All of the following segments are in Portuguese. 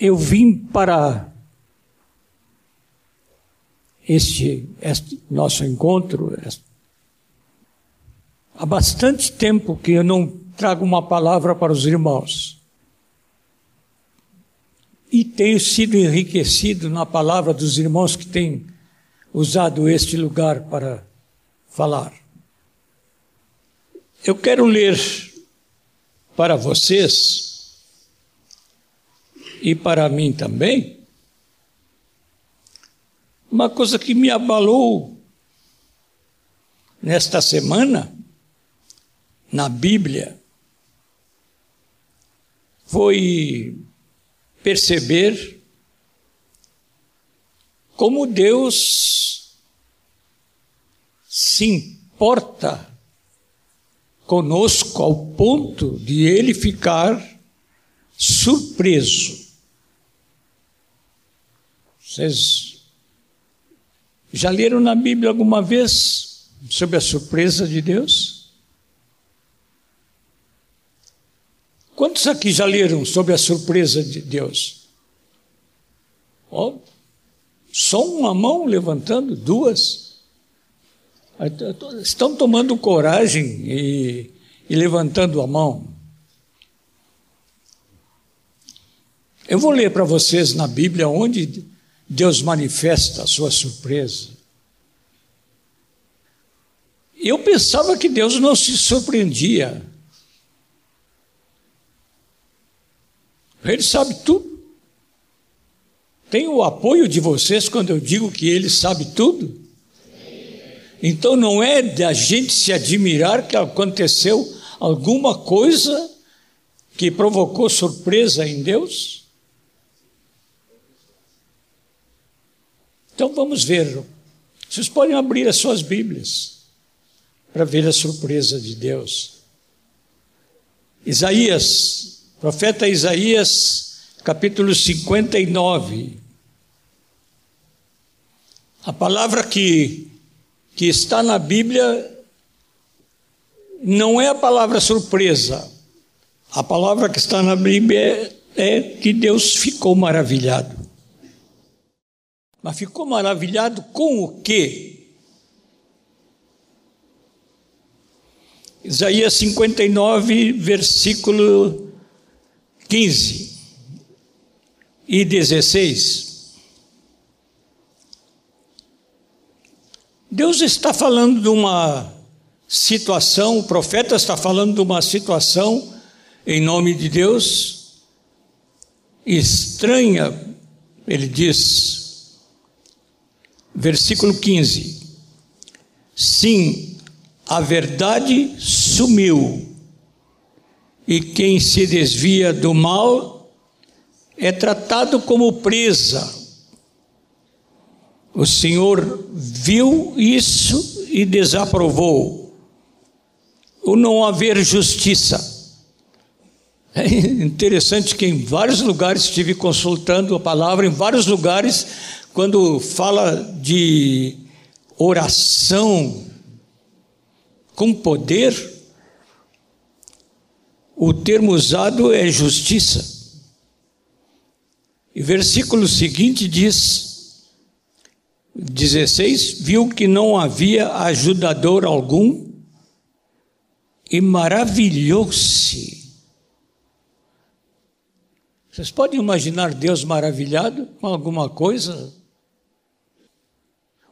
eu vim para este, este nosso encontro. Este, há bastante tempo que eu não trago uma palavra para os irmãos. E tenho sido enriquecido na palavra dos irmãos que têm usado este lugar para falar. Eu quero ler para vocês e para mim também uma coisa que me abalou nesta semana na Bíblia foi perceber como Deus se importa conosco ao ponto de ele ficar surpreso. Vocês já leram na Bíblia alguma vez sobre a surpresa de Deus? Quantos aqui já leram sobre a surpresa de Deus? Oh, só uma mão levantando, duas. Estão tomando coragem e, e levantando a mão. Eu vou ler para vocês na Bíblia onde Deus manifesta a sua surpresa. Eu pensava que Deus não se surpreendia. Ele sabe tudo. Tem o apoio de vocês quando eu digo que ele sabe tudo? Então não é da gente se admirar que aconteceu alguma coisa que provocou surpresa em Deus? Então vamos ver. Vocês podem abrir as suas Bíblias para ver a surpresa de Deus. Isaías Profeta Isaías, capítulo 59. A palavra que, que está na Bíblia não é a palavra surpresa. A palavra que está na Bíblia é, é que Deus ficou maravilhado. Mas ficou maravilhado com o quê? Isaías 59, versículo 15 e 16. Deus está falando de uma situação, o profeta está falando de uma situação, em nome de Deus, estranha, ele diz, versículo 15: Sim, a verdade sumiu e quem se desvia do mal é tratado como presa. O Senhor viu isso e desaprovou. O não haver justiça. É interessante que em vários lugares estive consultando a palavra, em vários lugares, quando fala de oração com poder, o termo usado é justiça. E versículo seguinte diz, 16: Viu que não havia ajudador algum e maravilhou-se. Vocês podem imaginar Deus maravilhado com alguma coisa?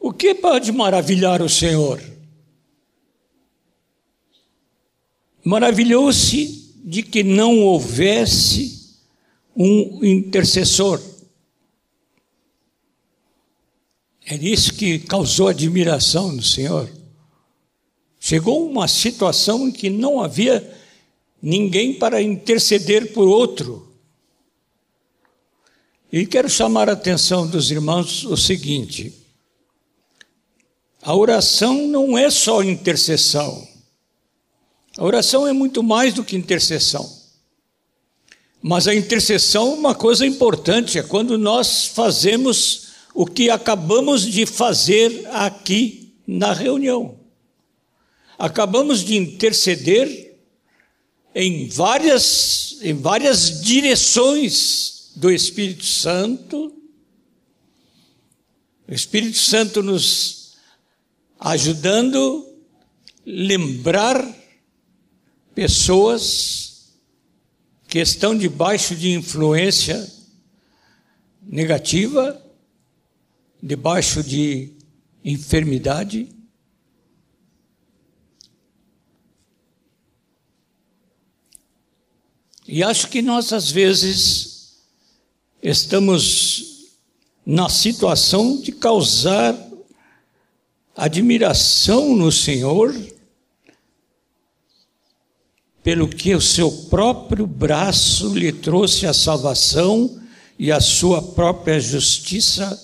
O que pode maravilhar o Senhor? Maravilhou-se de que não houvesse um intercessor. É isso que causou admiração no Senhor. Chegou uma situação em que não havia ninguém para interceder por outro. E quero chamar a atenção dos irmãos o seguinte: a oração não é só intercessão. A oração é muito mais do que intercessão. Mas a intercessão, uma coisa importante, é quando nós fazemos o que acabamos de fazer aqui na reunião. Acabamos de interceder em várias, em várias direções do Espírito Santo, o Espírito Santo nos ajudando lembrar pessoas que estão debaixo de influência negativa, debaixo de enfermidade. E acho que nós, às vezes, estamos na situação de causar admiração no Senhor pelo que o seu próprio braço lhe trouxe a salvação e a sua própria justiça.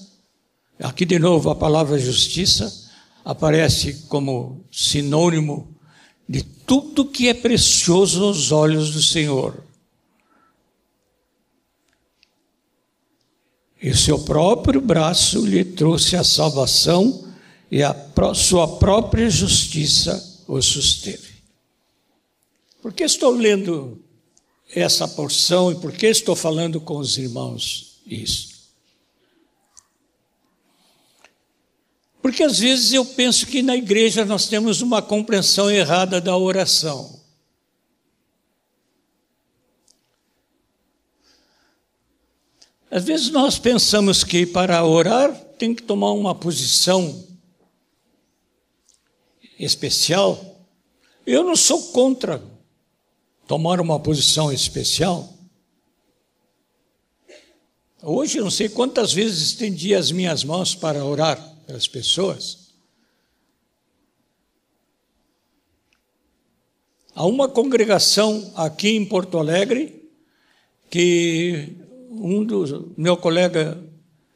Aqui de novo a palavra justiça aparece como sinônimo de tudo que é precioso aos olhos do Senhor. E o seu próprio braço lhe trouxe a salvação e a sua própria justiça o susteve. Por que estou lendo essa porção e por que estou falando com os irmãos isso? Porque às vezes eu penso que na igreja nós temos uma compreensão errada da oração. Às vezes nós pensamos que para orar tem que tomar uma posição especial. Eu não sou contra tomar uma posição especial. Hoje não sei quantas vezes estendi as minhas mãos para orar pelas pessoas. Há uma congregação aqui em Porto Alegre que um dos meu colega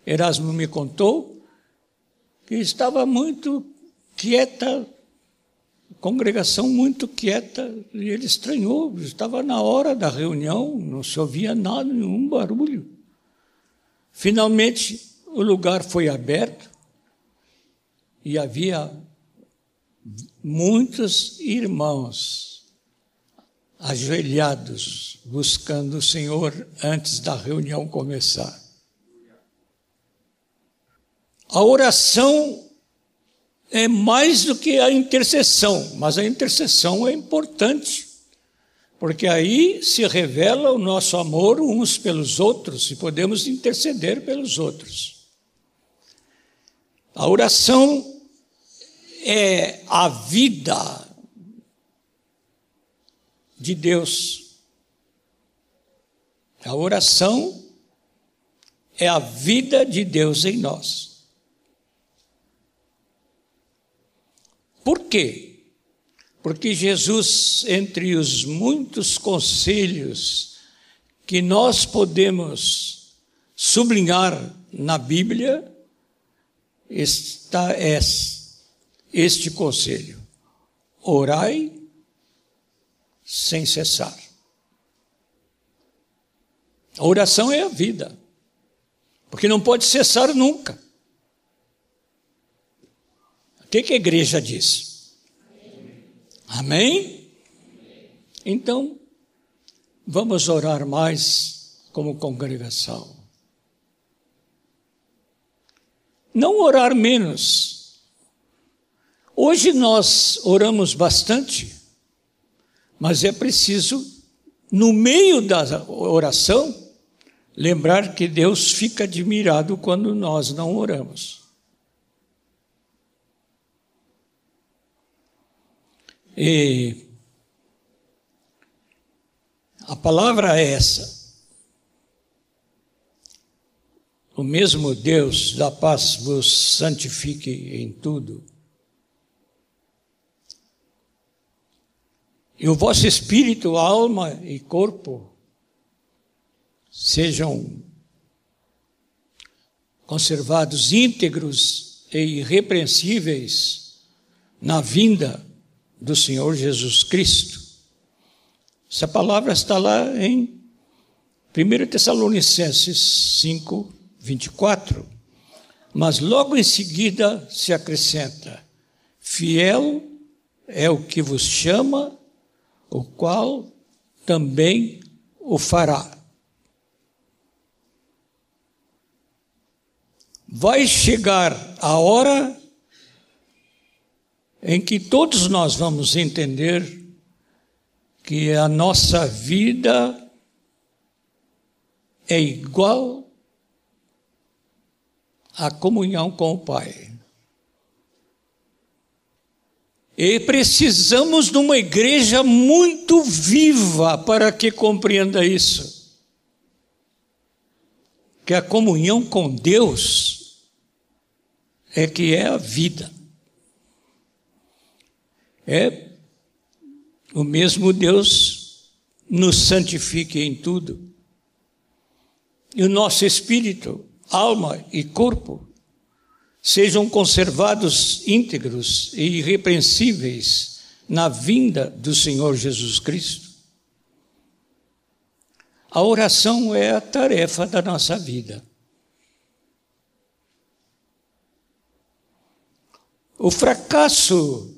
Erasmo me contou que estava muito quieta congregação muito quieta, e ele estranhou, estava na hora da reunião, não se ouvia nada, nenhum barulho. Finalmente, o lugar foi aberto e havia muitos irmãos ajoelhados buscando o Senhor antes da reunião começar. A oração é mais do que a intercessão, mas a intercessão é importante, porque aí se revela o nosso amor uns pelos outros e podemos interceder pelos outros. A oração é a vida de Deus. A oração é a vida de Deus em nós. Por quê? Porque Jesus, entre os muitos conselhos que nós podemos sublinhar na Bíblia, está este conselho: orai sem cessar. A oração é a vida, porque não pode cessar nunca. Que, que a igreja diz? Amém? Então, vamos orar mais como congregação. Não orar menos. Hoje nós oramos bastante, mas é preciso, no meio da oração, lembrar que Deus fica admirado quando nós não oramos. E a palavra é essa. O mesmo Deus da paz vos santifique em tudo. E o vosso espírito, alma e corpo sejam conservados íntegros e irrepreensíveis na vinda do Senhor Jesus Cristo. Essa palavra está lá em 1 Tessalonicenses 5, 24. Mas logo em seguida se acrescenta: Fiel é o que vos chama, o qual também o fará. vai chegar a hora em que todos nós vamos entender que a nossa vida é igual à comunhão com o Pai. E precisamos de uma igreja muito viva para que compreenda isso. Que a comunhão com Deus é que é a vida. É o mesmo Deus nos santifique em tudo. E o nosso espírito, alma e corpo sejam conservados íntegros e irrepreensíveis na vinda do Senhor Jesus Cristo. A oração é a tarefa da nossa vida. O fracasso,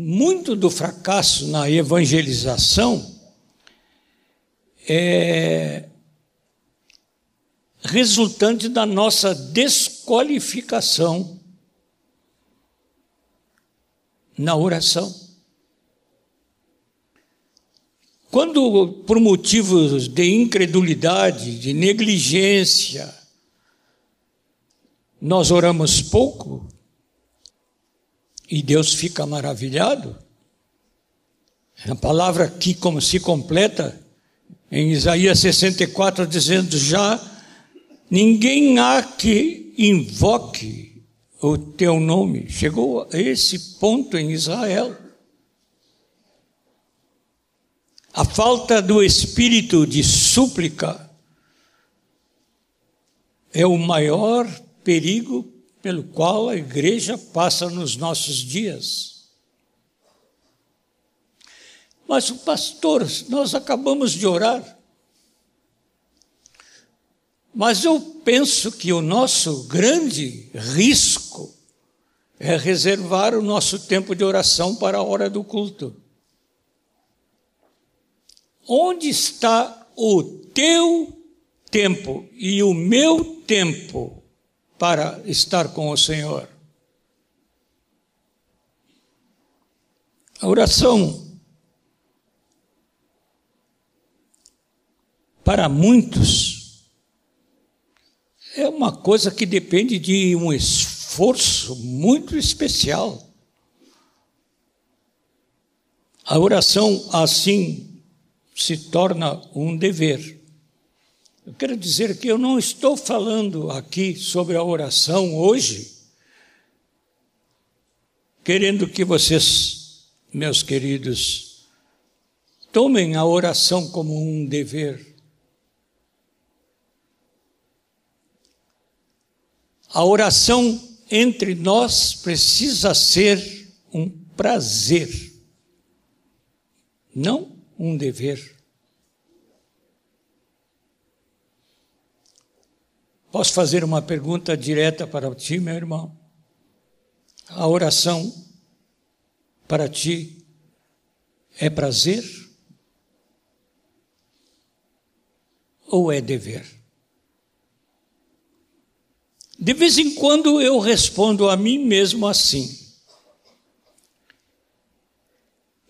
muito do fracasso na evangelização, é resultante da nossa desqualificação na oração. Quando, por motivos de incredulidade, de negligência, nós oramos pouco e Deus fica maravilhado, a palavra aqui, como se completa em Isaías 64, dizendo: Já Ninguém há que invoque o teu nome. Chegou a esse ponto em Israel. A falta do espírito de súplica é o maior perigo pelo qual a igreja passa nos nossos dias. Mas o pastor, nós acabamos de orar. Mas eu penso que o nosso grande risco é reservar o nosso tempo de oração para a hora do culto. Onde está o teu tempo e o meu tempo para estar com o Senhor? A oração para muitos é uma coisa que depende de um esforço muito especial. A oração, assim, se torna um dever. Eu quero dizer que eu não estou falando aqui sobre a oração hoje, querendo que vocês, meus queridos, tomem a oração como um dever. A oração entre nós precisa ser um prazer, não um dever. Posso fazer uma pergunta direta para ti, meu irmão? A oração para ti é prazer ou é dever? De vez em quando eu respondo a mim mesmo assim.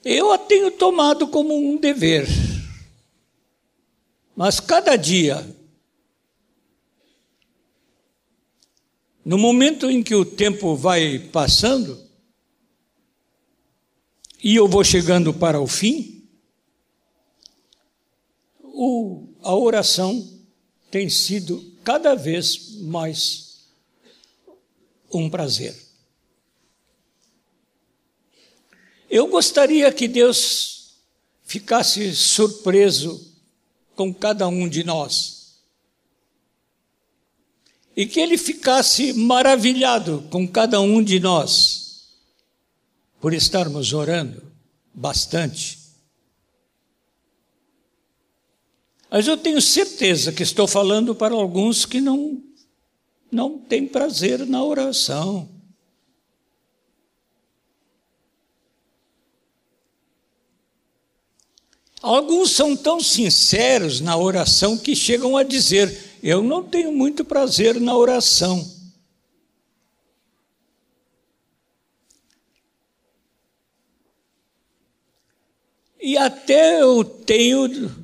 Eu a tenho tomado como um dever. Mas cada dia, no momento em que o tempo vai passando, e eu vou chegando para o fim, o, a oração tem sido cada vez mais um prazer. Eu gostaria que Deus ficasse surpreso com cada um de nós. E que Ele ficasse maravilhado com cada um de nós, por estarmos orando bastante. Mas eu tenho certeza que estou falando para alguns que não não tem prazer na oração. Alguns são tão sinceros na oração que chegam a dizer: eu não tenho muito prazer na oração. E até eu tenho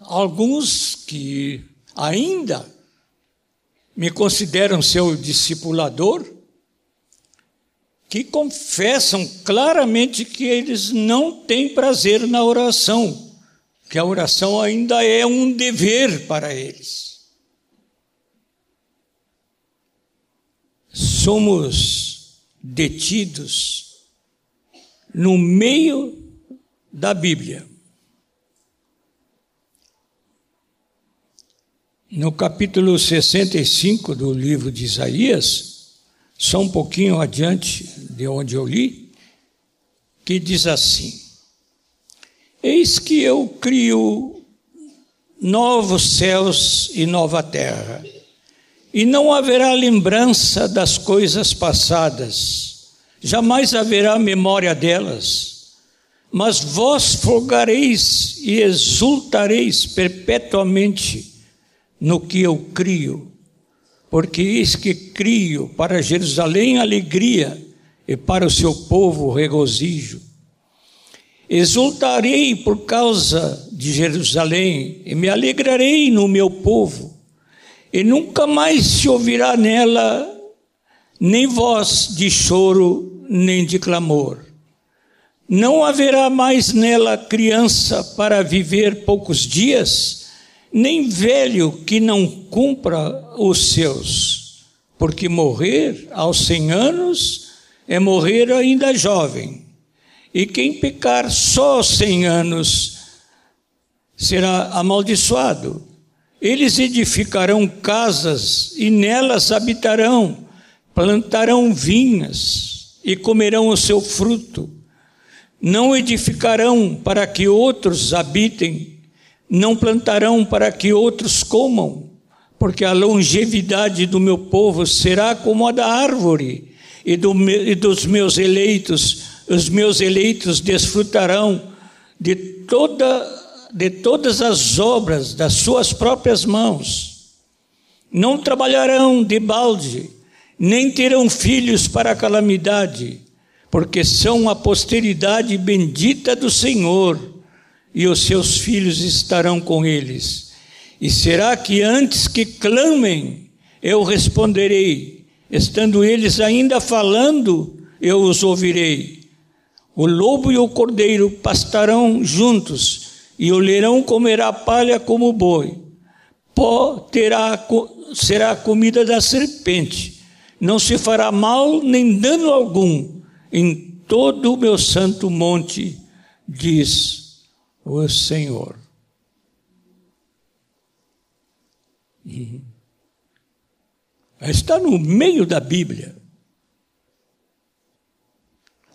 alguns que ainda me consideram seu discipulador, que confessam claramente que eles não têm prazer na oração, que a oração ainda é um dever para eles. Somos detidos no meio da Bíblia. No capítulo 65 do livro de Isaías, só um pouquinho adiante de onde eu li, que diz assim: Eis que eu crio novos céus e nova terra, e não haverá lembrança das coisas passadas, jamais haverá memória delas. Mas vós folgareis e exultareis perpetuamente no que eu crio, porque eis que crio para Jerusalém alegria e para o seu povo regozijo. Exultarei por causa de Jerusalém e me alegrarei no meu povo, e nunca mais se ouvirá nela nem voz de choro, nem de clamor não haverá mais nela criança para viver poucos dias, nem velho que não cumpra os seus, porque morrer aos cem anos é morrer ainda jovem. E quem pecar só aos cem anos será amaldiçoado. Eles edificarão casas e nelas habitarão, plantarão vinhas e comerão o seu fruto. Não edificarão para que outros habitem, não plantarão para que outros comam, porque a longevidade do meu povo será como a da árvore, e, do, e dos meus eleitos, os meus eleitos desfrutarão de, toda, de todas as obras das suas próprias mãos. Não trabalharão de balde, nem terão filhos para a calamidade porque são a posteridade bendita do Senhor, e os seus filhos estarão com eles. E será que antes que clamem, eu responderei, estando eles ainda falando, eu os ouvirei. O lobo e o cordeiro pastarão juntos, e o leirão comerá palha como boi. Pó terá, será a comida da serpente. Não se fará mal nem dano algum em todo o meu santo monte, diz o Senhor. Está no meio da Bíblia.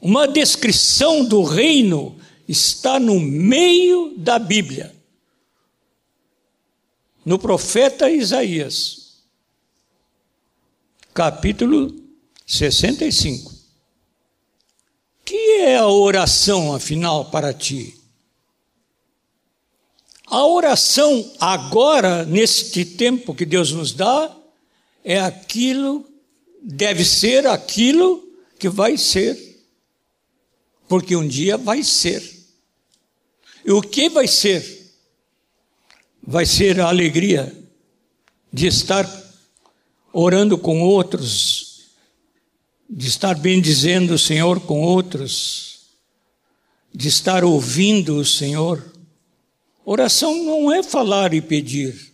Uma descrição do reino está no meio da Bíblia. No profeta Isaías, capítulo 65 que é a oração, afinal, para ti? A oração agora, neste tempo que Deus nos dá, é aquilo, deve ser aquilo que vai ser. Porque um dia vai ser. E o que vai ser? Vai ser a alegria de estar orando com outros, de estar bendizendo o Senhor com outros, de estar ouvindo o Senhor. Oração não é falar e pedir.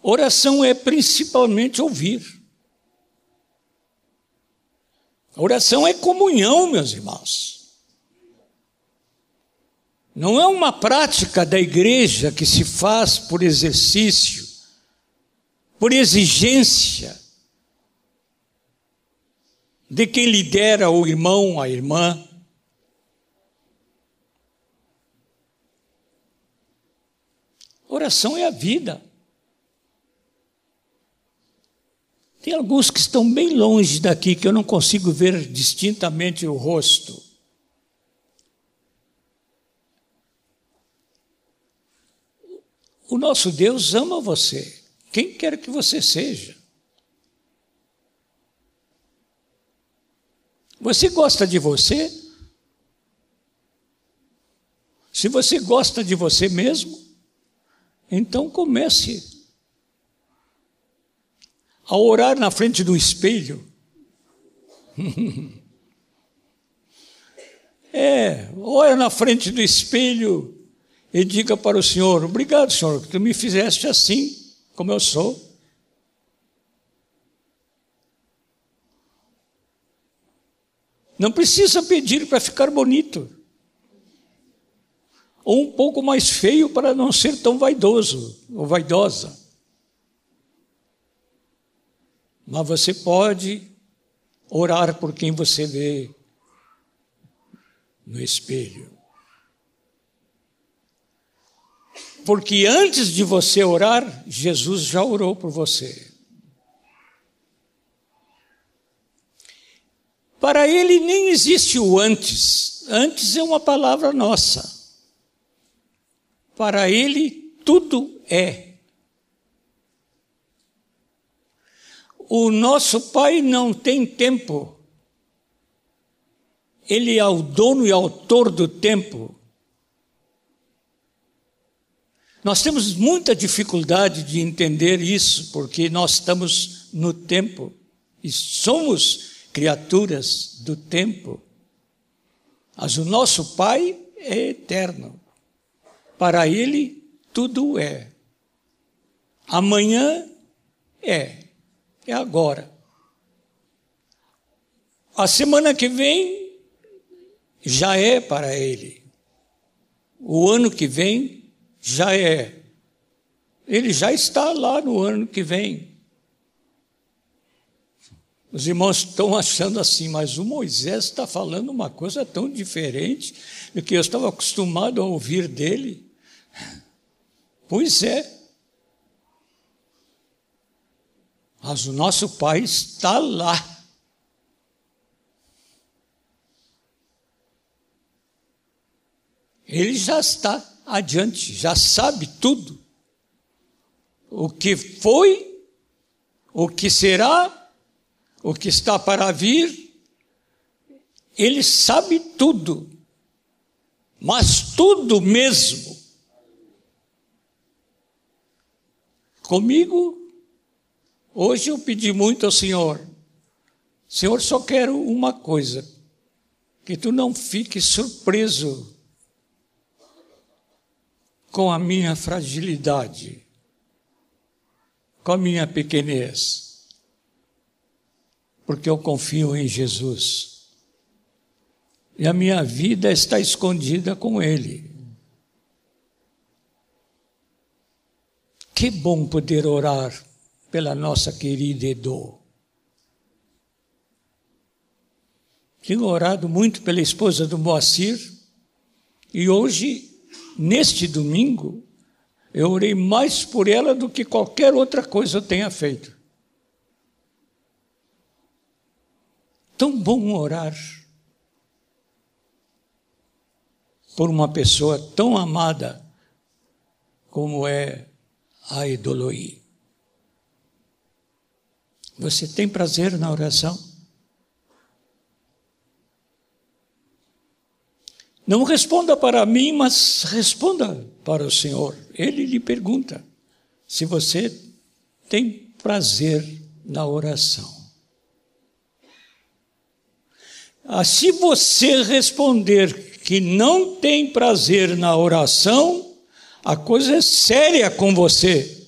Oração é principalmente ouvir. Oração é comunhão, meus irmãos. Não é uma prática da igreja que se faz por exercício, por exigência de quem lidera o irmão, a irmã. Oração é a vida. Tem alguns que estão bem longe daqui que eu não consigo ver distintamente o rosto. O nosso Deus ama você, quem quer que você seja. Você gosta de você? Se você gosta de você mesmo, então comece a orar na frente do espelho. é, olha na frente do espelho e diga para o Senhor: Obrigado, Senhor, que tu me fizeste assim, como eu sou. Não precisa pedir para ficar bonito. Ou um pouco mais feio para não ser tão vaidoso ou vaidosa. Mas você pode orar por quem você vê no espelho. Porque antes de você orar, Jesus já orou por você. Para ele nem existe o antes. Antes é uma palavra nossa. Para ele tudo é. o nosso Pai não tem tempo. Ele é o dono e autor do tempo. Nós temos muita dificuldade de entender isso, porque nós estamos no tempo e somos criaturas do tempo. Mas o nosso Pai é eterno. Para Ele, tudo é. Amanhã é é agora. A semana que vem já é para ele. O ano que vem já é. Ele já está lá no ano que vem. Os irmãos estão achando assim, mas o Moisés está falando uma coisa tão diferente do que eu estava acostumado a ouvir dele. Pois é. Mas o nosso Pai está lá. Ele já está adiante, já sabe tudo. O que foi, o que será, o que está para vir. Ele sabe tudo. Mas tudo mesmo. Comigo Hoje eu pedi muito ao Senhor. Senhor, só quero uma coisa: que tu não fiques surpreso com a minha fragilidade, com a minha pequenez, porque eu confio em Jesus. E a minha vida está escondida com Ele. Que bom poder orar pela nossa querida Edo. Tenho orado muito pela esposa do Moacir e hoje, neste domingo, eu orei mais por ela do que qualquer outra coisa eu tenha feito. Tão bom orar por uma pessoa tão amada como é a Edoloí. Você tem prazer na oração? Não responda para mim, mas responda para o Senhor. Ele lhe pergunta se você tem prazer na oração. Ah, se você responder que não tem prazer na oração, a coisa é séria com você.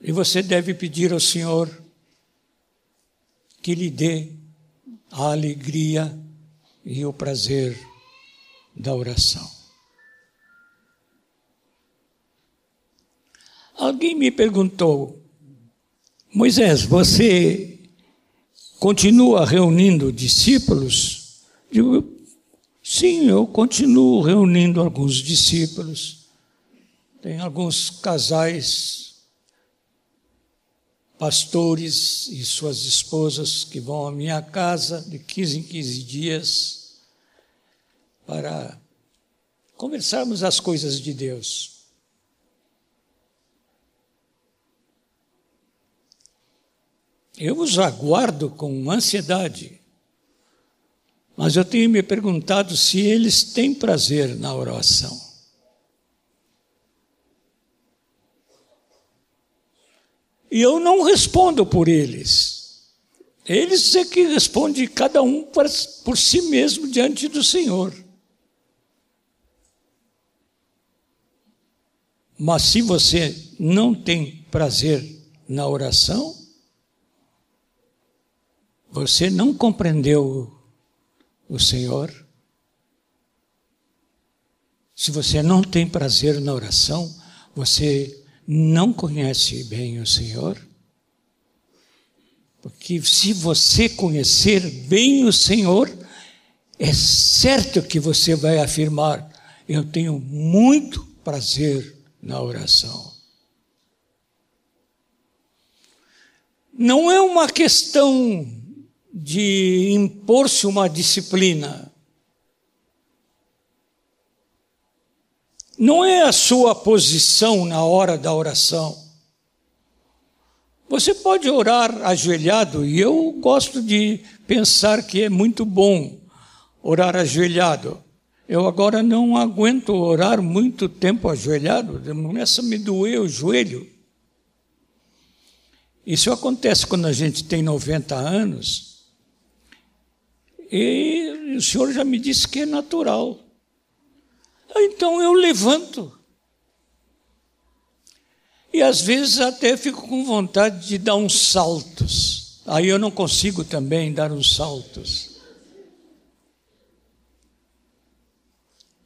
E você deve pedir ao Senhor que lhe dê a alegria e o prazer da oração. Alguém me perguntou, Moisés, você continua reunindo discípulos? Digo, sim, eu continuo reunindo alguns discípulos. Tem alguns casais pastores e suas esposas que vão à minha casa de 15 em 15 dias para conversarmos as coisas de Deus. Eu os aguardo com ansiedade, mas eu tenho me perguntado se eles têm prazer na oração. E eu não respondo por eles. Eles é que respondem cada um por si mesmo diante do Senhor. Mas se você não tem prazer na oração, você não compreendeu o Senhor. Se você não tem prazer na oração, você não conhece bem o Senhor. Porque se você conhecer bem o Senhor, é certo que você vai afirmar: Eu tenho muito prazer na oração. Não é uma questão de impor-se uma disciplina. Não é a sua posição na hora da oração. Você pode orar ajoelhado, e eu gosto de pensar que é muito bom orar ajoelhado. Eu agora não aguento orar muito tempo ajoelhado, começa a me doer o joelho. Isso acontece quando a gente tem 90 anos. E o senhor já me disse que é natural. Então eu levanto. E às vezes até fico com vontade de dar uns saltos. Aí eu não consigo também dar uns saltos.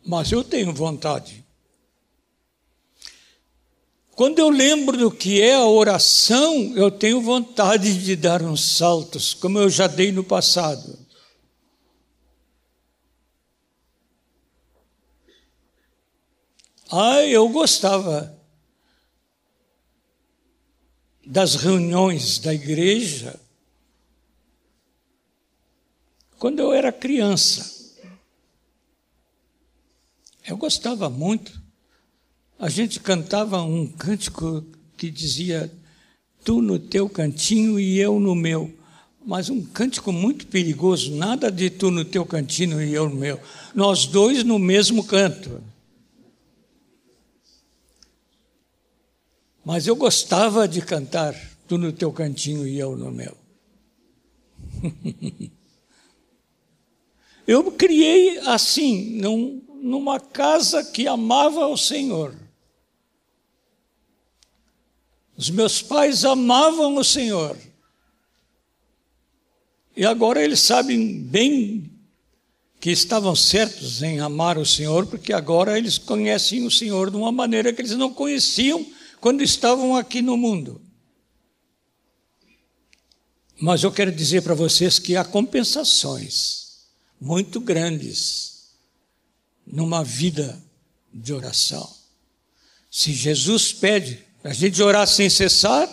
mas eu tenho vontade. Quando eu lembro do que é a oração, eu tenho vontade de dar uns saltos, como eu já dei no passado. Ah, eu gostava das reuniões da igreja quando eu era criança. Eu gostava muito. A gente cantava um cântico que dizia: Tu no teu cantinho e eu no meu. Mas um cântico muito perigoso, nada de tu no teu cantinho e eu no meu. Nós dois no mesmo canto. Mas eu gostava de cantar tu no teu cantinho e eu no meu. eu criei assim, não numa casa que amava o Senhor. Os meus pais amavam o Senhor. E agora eles sabem bem que estavam certos em amar o Senhor, porque agora eles conhecem o Senhor de uma maneira que eles não conheciam quando estavam aqui no mundo. Mas eu quero dizer para vocês que há compensações muito grandes numa vida de oração. Se Jesus pede a gente orar sem cessar,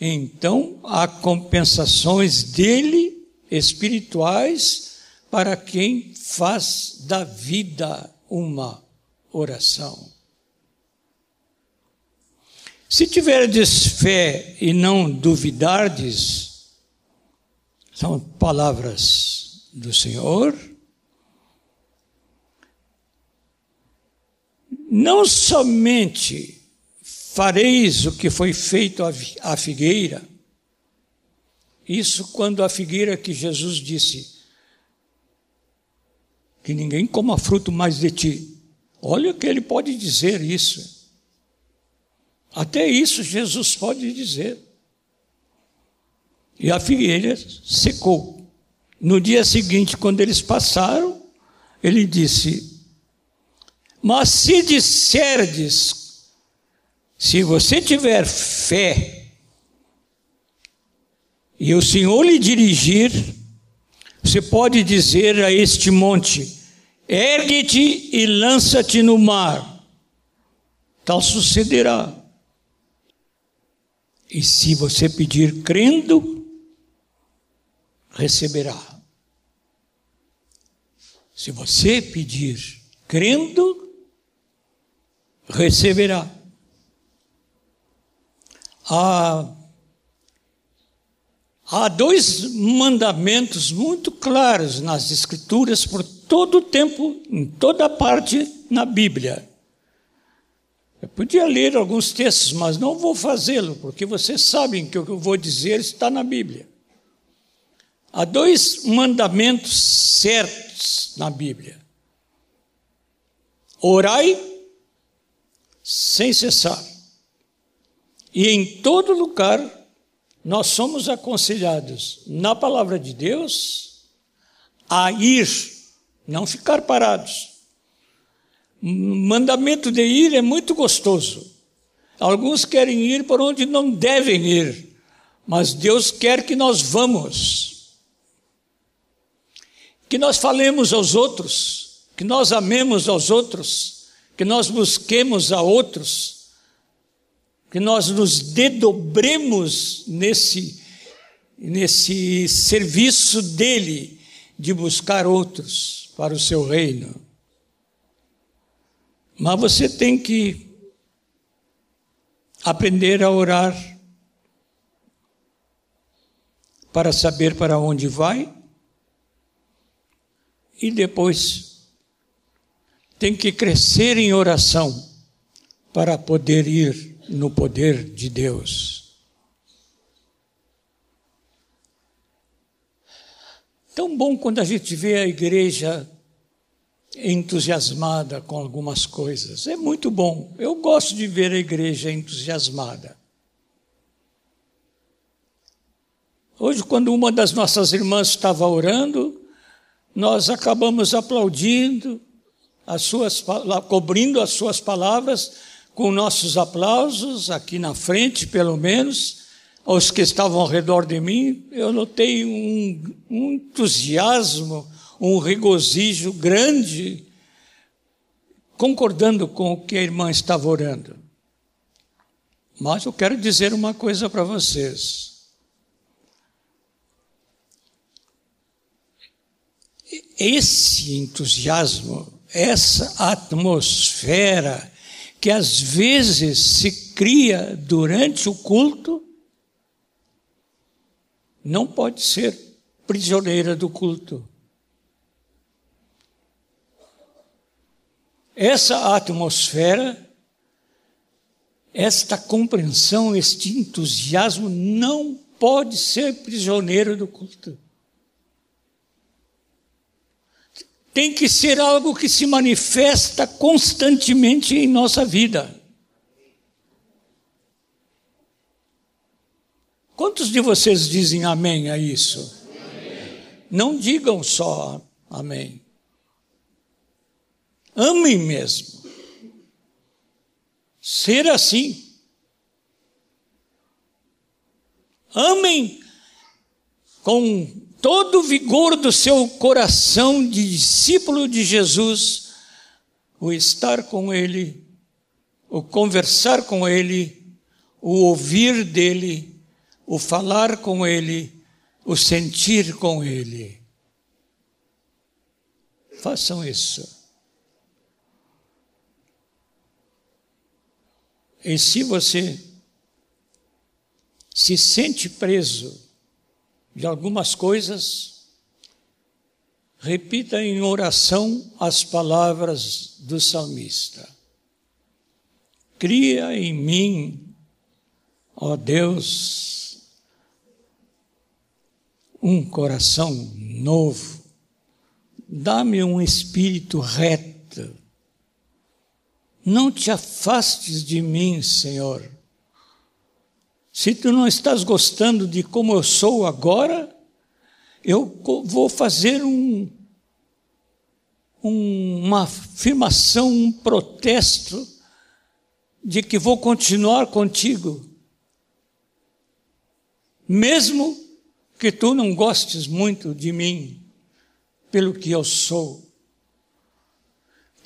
então há compensações dele espirituais para quem faz da vida uma oração. Se tiverdes fé e não duvidardes, são palavras do Senhor, Não somente fareis o que foi feito à figueira, isso quando a figueira que Jesus disse que ninguém coma fruto mais de ti. Olha que ele pode dizer isso. Até isso Jesus pode dizer. E a figueira secou. No dia seguinte, quando eles passaram, ele disse: mas se disserdes, se você tiver fé, e o Senhor lhe dirigir, você pode dizer a este monte: ergue-te e lança-te no mar. Tal sucederá. E se você pedir crendo, receberá. Se você pedir crendo, receberá. Há, há dois mandamentos muito claros nas Escrituras por todo o tempo, em toda parte na Bíblia. Eu podia ler alguns textos, mas não vou fazê-lo, porque vocês sabem que o que eu vou dizer está na Bíblia. Há dois mandamentos certos na Bíblia: orai sem cessar, e em todo lugar nós somos aconselhados, na palavra de Deus, a ir, não ficar parados mandamento de ir é muito gostoso. Alguns querem ir por onde não devem ir, mas Deus quer que nós vamos. Que nós falemos aos outros, que nós amemos aos outros, que nós busquemos a outros, que nós nos dedobremos nesse, nesse serviço dele de buscar outros para o seu reino. Mas você tem que aprender a orar para saber para onde vai e depois tem que crescer em oração para poder ir no poder de Deus. Tão bom quando a gente vê a igreja entusiasmada com algumas coisas. É muito bom. Eu gosto de ver a igreja entusiasmada. Hoje, quando uma das nossas irmãs estava orando, nós acabamos aplaudindo as suas, cobrindo as suas palavras com nossos aplausos aqui na frente, pelo menos, aos que estavam ao redor de mim. Eu notei um, um entusiasmo um regozijo grande, concordando com o que a irmã estava orando. Mas eu quero dizer uma coisa para vocês. Esse entusiasmo, essa atmosfera que às vezes se cria durante o culto, não pode ser prisioneira do culto. Essa atmosfera, esta compreensão, este entusiasmo não pode ser prisioneiro do culto. Tem que ser algo que se manifesta constantemente em nossa vida. Quantos de vocês dizem amém a isso? Amém. Não digam só amém. Amem mesmo. Ser assim. Amem com todo o vigor do seu coração de discípulo de Jesus, o estar com Ele, o conversar com Ele, o ouvir dEle, o falar com Ele, o sentir com Ele. Façam isso. E se você se sente preso de algumas coisas, repita em oração as palavras do salmista. Cria em mim, ó Deus, um coração novo. Dá-me um espírito reto não te afastes de mim, Senhor. Se tu não estás gostando de como eu sou agora, eu vou fazer um, um, uma afirmação, um protesto de que vou continuar contigo, mesmo que tu não gostes muito de mim, pelo que eu sou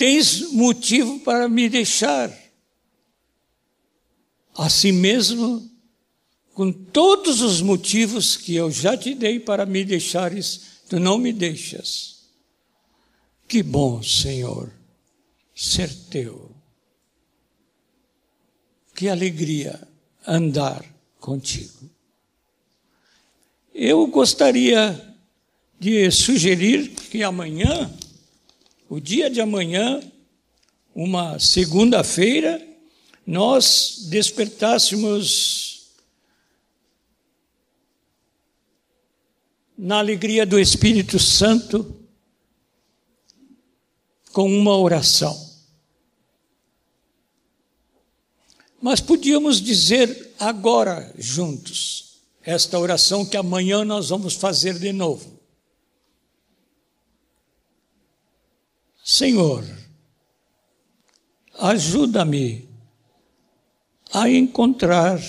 tens motivo para me deixar. Assim mesmo, com todos os motivos que eu já te dei para me deixares, tu não me deixas. Que bom, Senhor. ser teu. Que alegria andar contigo. Eu gostaria de sugerir que amanhã, o dia de amanhã, uma segunda-feira, nós despertássemos na alegria do Espírito Santo com uma oração. Mas podíamos dizer agora juntos esta oração que amanhã nós vamos fazer de novo. Senhor, ajuda-me a encontrar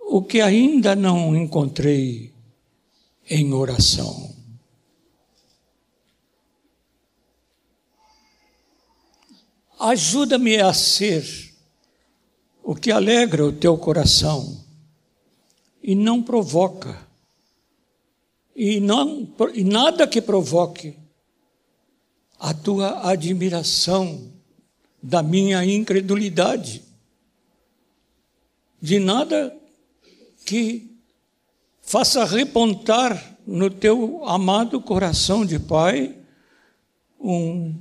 o que ainda não encontrei em oração. Ajuda-me a ser o que alegra o teu coração e não provoca, e, não, e nada que provoque a tua admiração da minha incredulidade, de nada que faça repontar no teu amado coração de Pai um,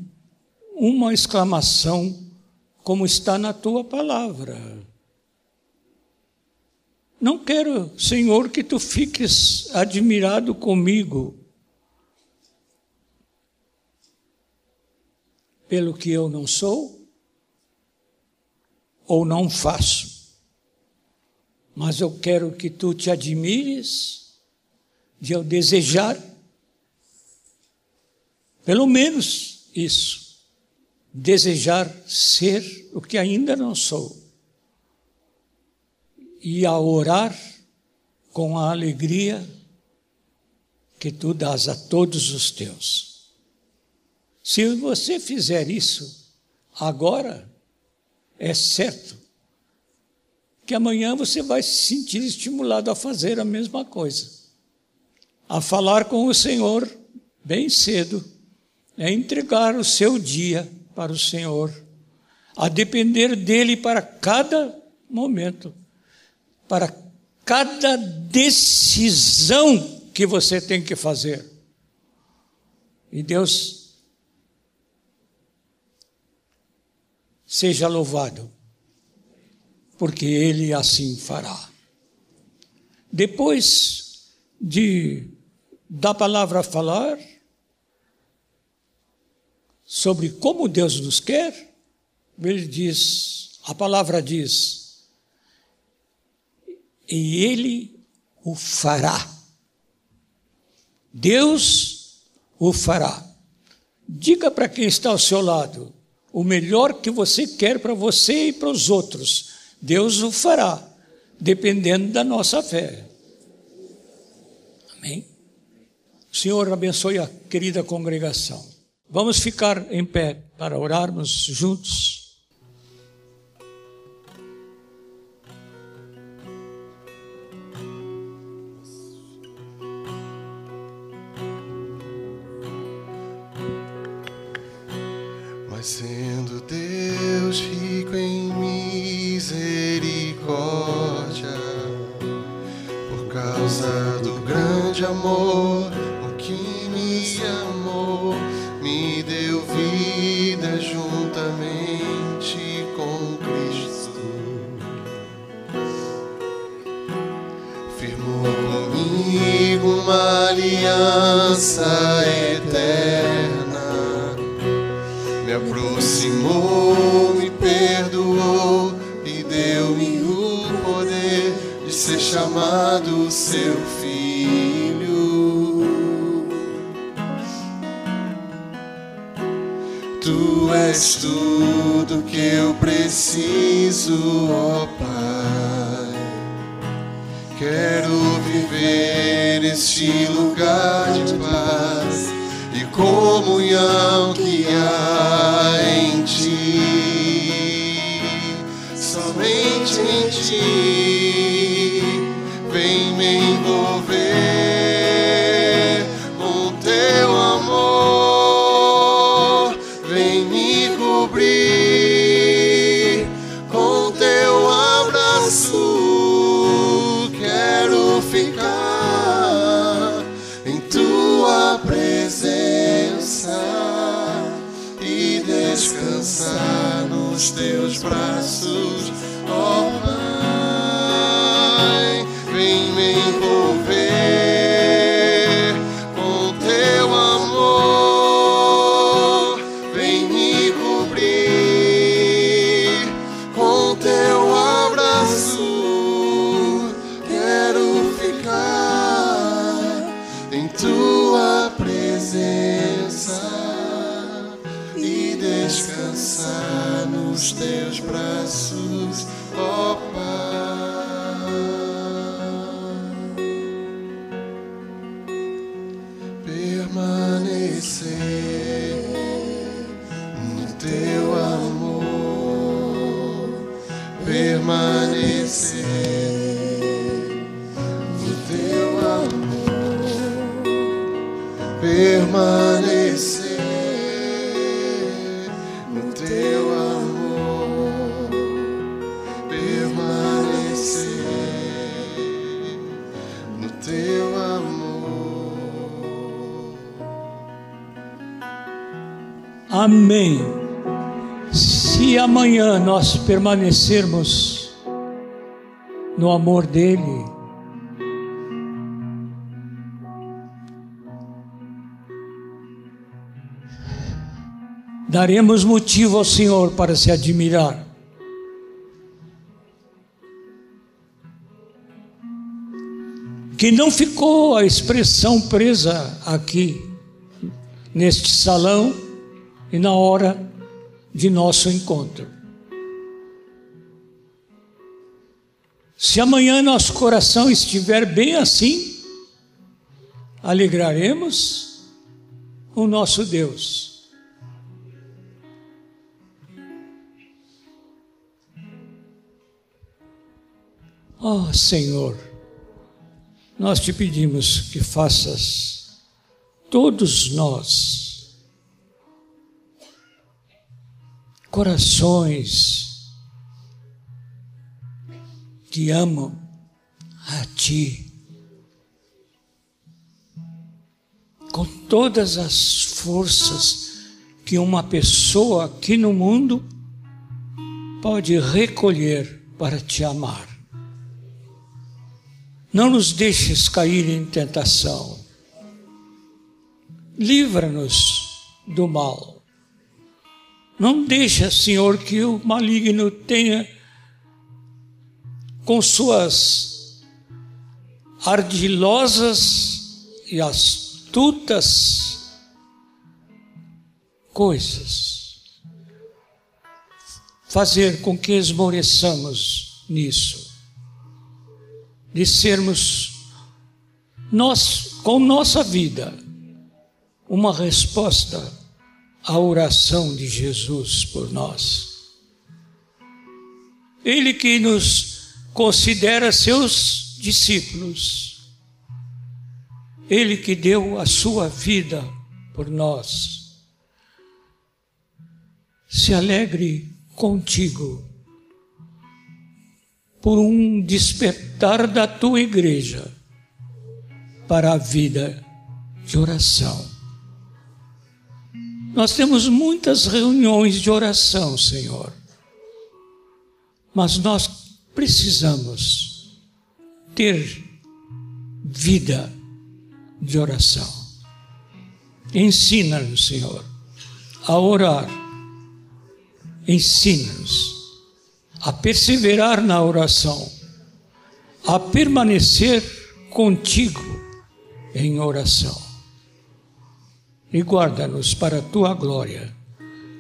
uma exclamação como está na tua palavra. Não quero, Senhor, que tu fiques admirado comigo pelo que eu não sou ou não faço, mas eu quero que tu te admires de eu desejar pelo menos isso desejar ser o que ainda não sou e a orar com a alegria que tu dás a todos os teus. Se você fizer isso agora, é certo que amanhã você vai se sentir estimulado a fazer a mesma coisa, a falar com o Senhor bem cedo, a entregar o seu dia para o Senhor, a depender dele para cada momento, para cada decisão que você tem que fazer. E Deus seja louvado, porque Ele assim fará. Depois de da palavra falar, sobre como Deus nos quer, ele diz, a palavra diz, e ele o fará. Deus o fará. Diga para quem está ao seu lado o melhor que você quer para você e para os outros. Deus o fará, dependendo da nossa fé. Amém? O Senhor abençoe a querida congregação. Vamos ficar em pé para orarmos juntos. Amor com que me amou me deu vida juntamente com Cristo. Firmou comigo uma aliança eterna, me aproximou, me perdoou e deu-me o poder de ser chamado seu filho. És tudo que eu preciso, ó Pai. Quero viver este lugar de paz e comunhão que há em Ti. Somente em Ti vem me envolver tua presença e descansar nos teus braços, ó Pai. Nós permanecermos no amor dele, daremos motivo ao Senhor para se admirar. Que não ficou a expressão presa aqui, neste salão e na hora de nosso encontro. Se amanhã nosso coração estiver bem assim, alegraremos o nosso Deus. Ó Senhor, nós te pedimos que faças todos nós corações que amam a Ti, com todas as forças que uma pessoa aqui no mundo pode recolher para Te amar. Não nos deixes cair em tentação. Livra-nos do mal. Não deixa, Senhor, que o maligno tenha com suas ardilosas e astutas coisas fazer com que esmoreçamos nisso de sermos nós, com nossa vida, uma resposta à oração de Jesus por nós. Ele que nos considera seus discípulos, Ele que deu a sua vida por nós. Se alegre contigo por um despertar da tua igreja para a vida de oração. Nós temos muitas reuniões de oração, Senhor, mas nós precisamos ter vida de oração. Ensina-nos, Senhor, a orar. Ensina-nos a perseverar na oração, a permanecer contigo em oração. E guarda-nos para a tua glória.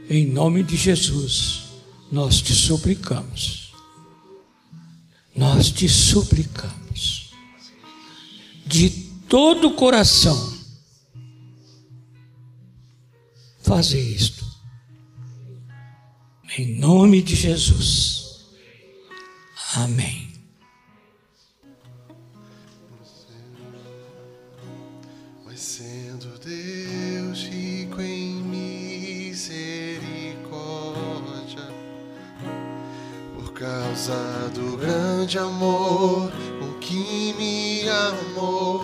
Em nome de Jesus, nós te suplicamos. Nós te suplicamos. De todo o coração. Faze isto. Em nome de Jesus. Amém. Causa do grande amor com que me amou,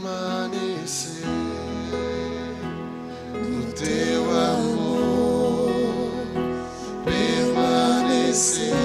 Permanecer no teu amor, permanecer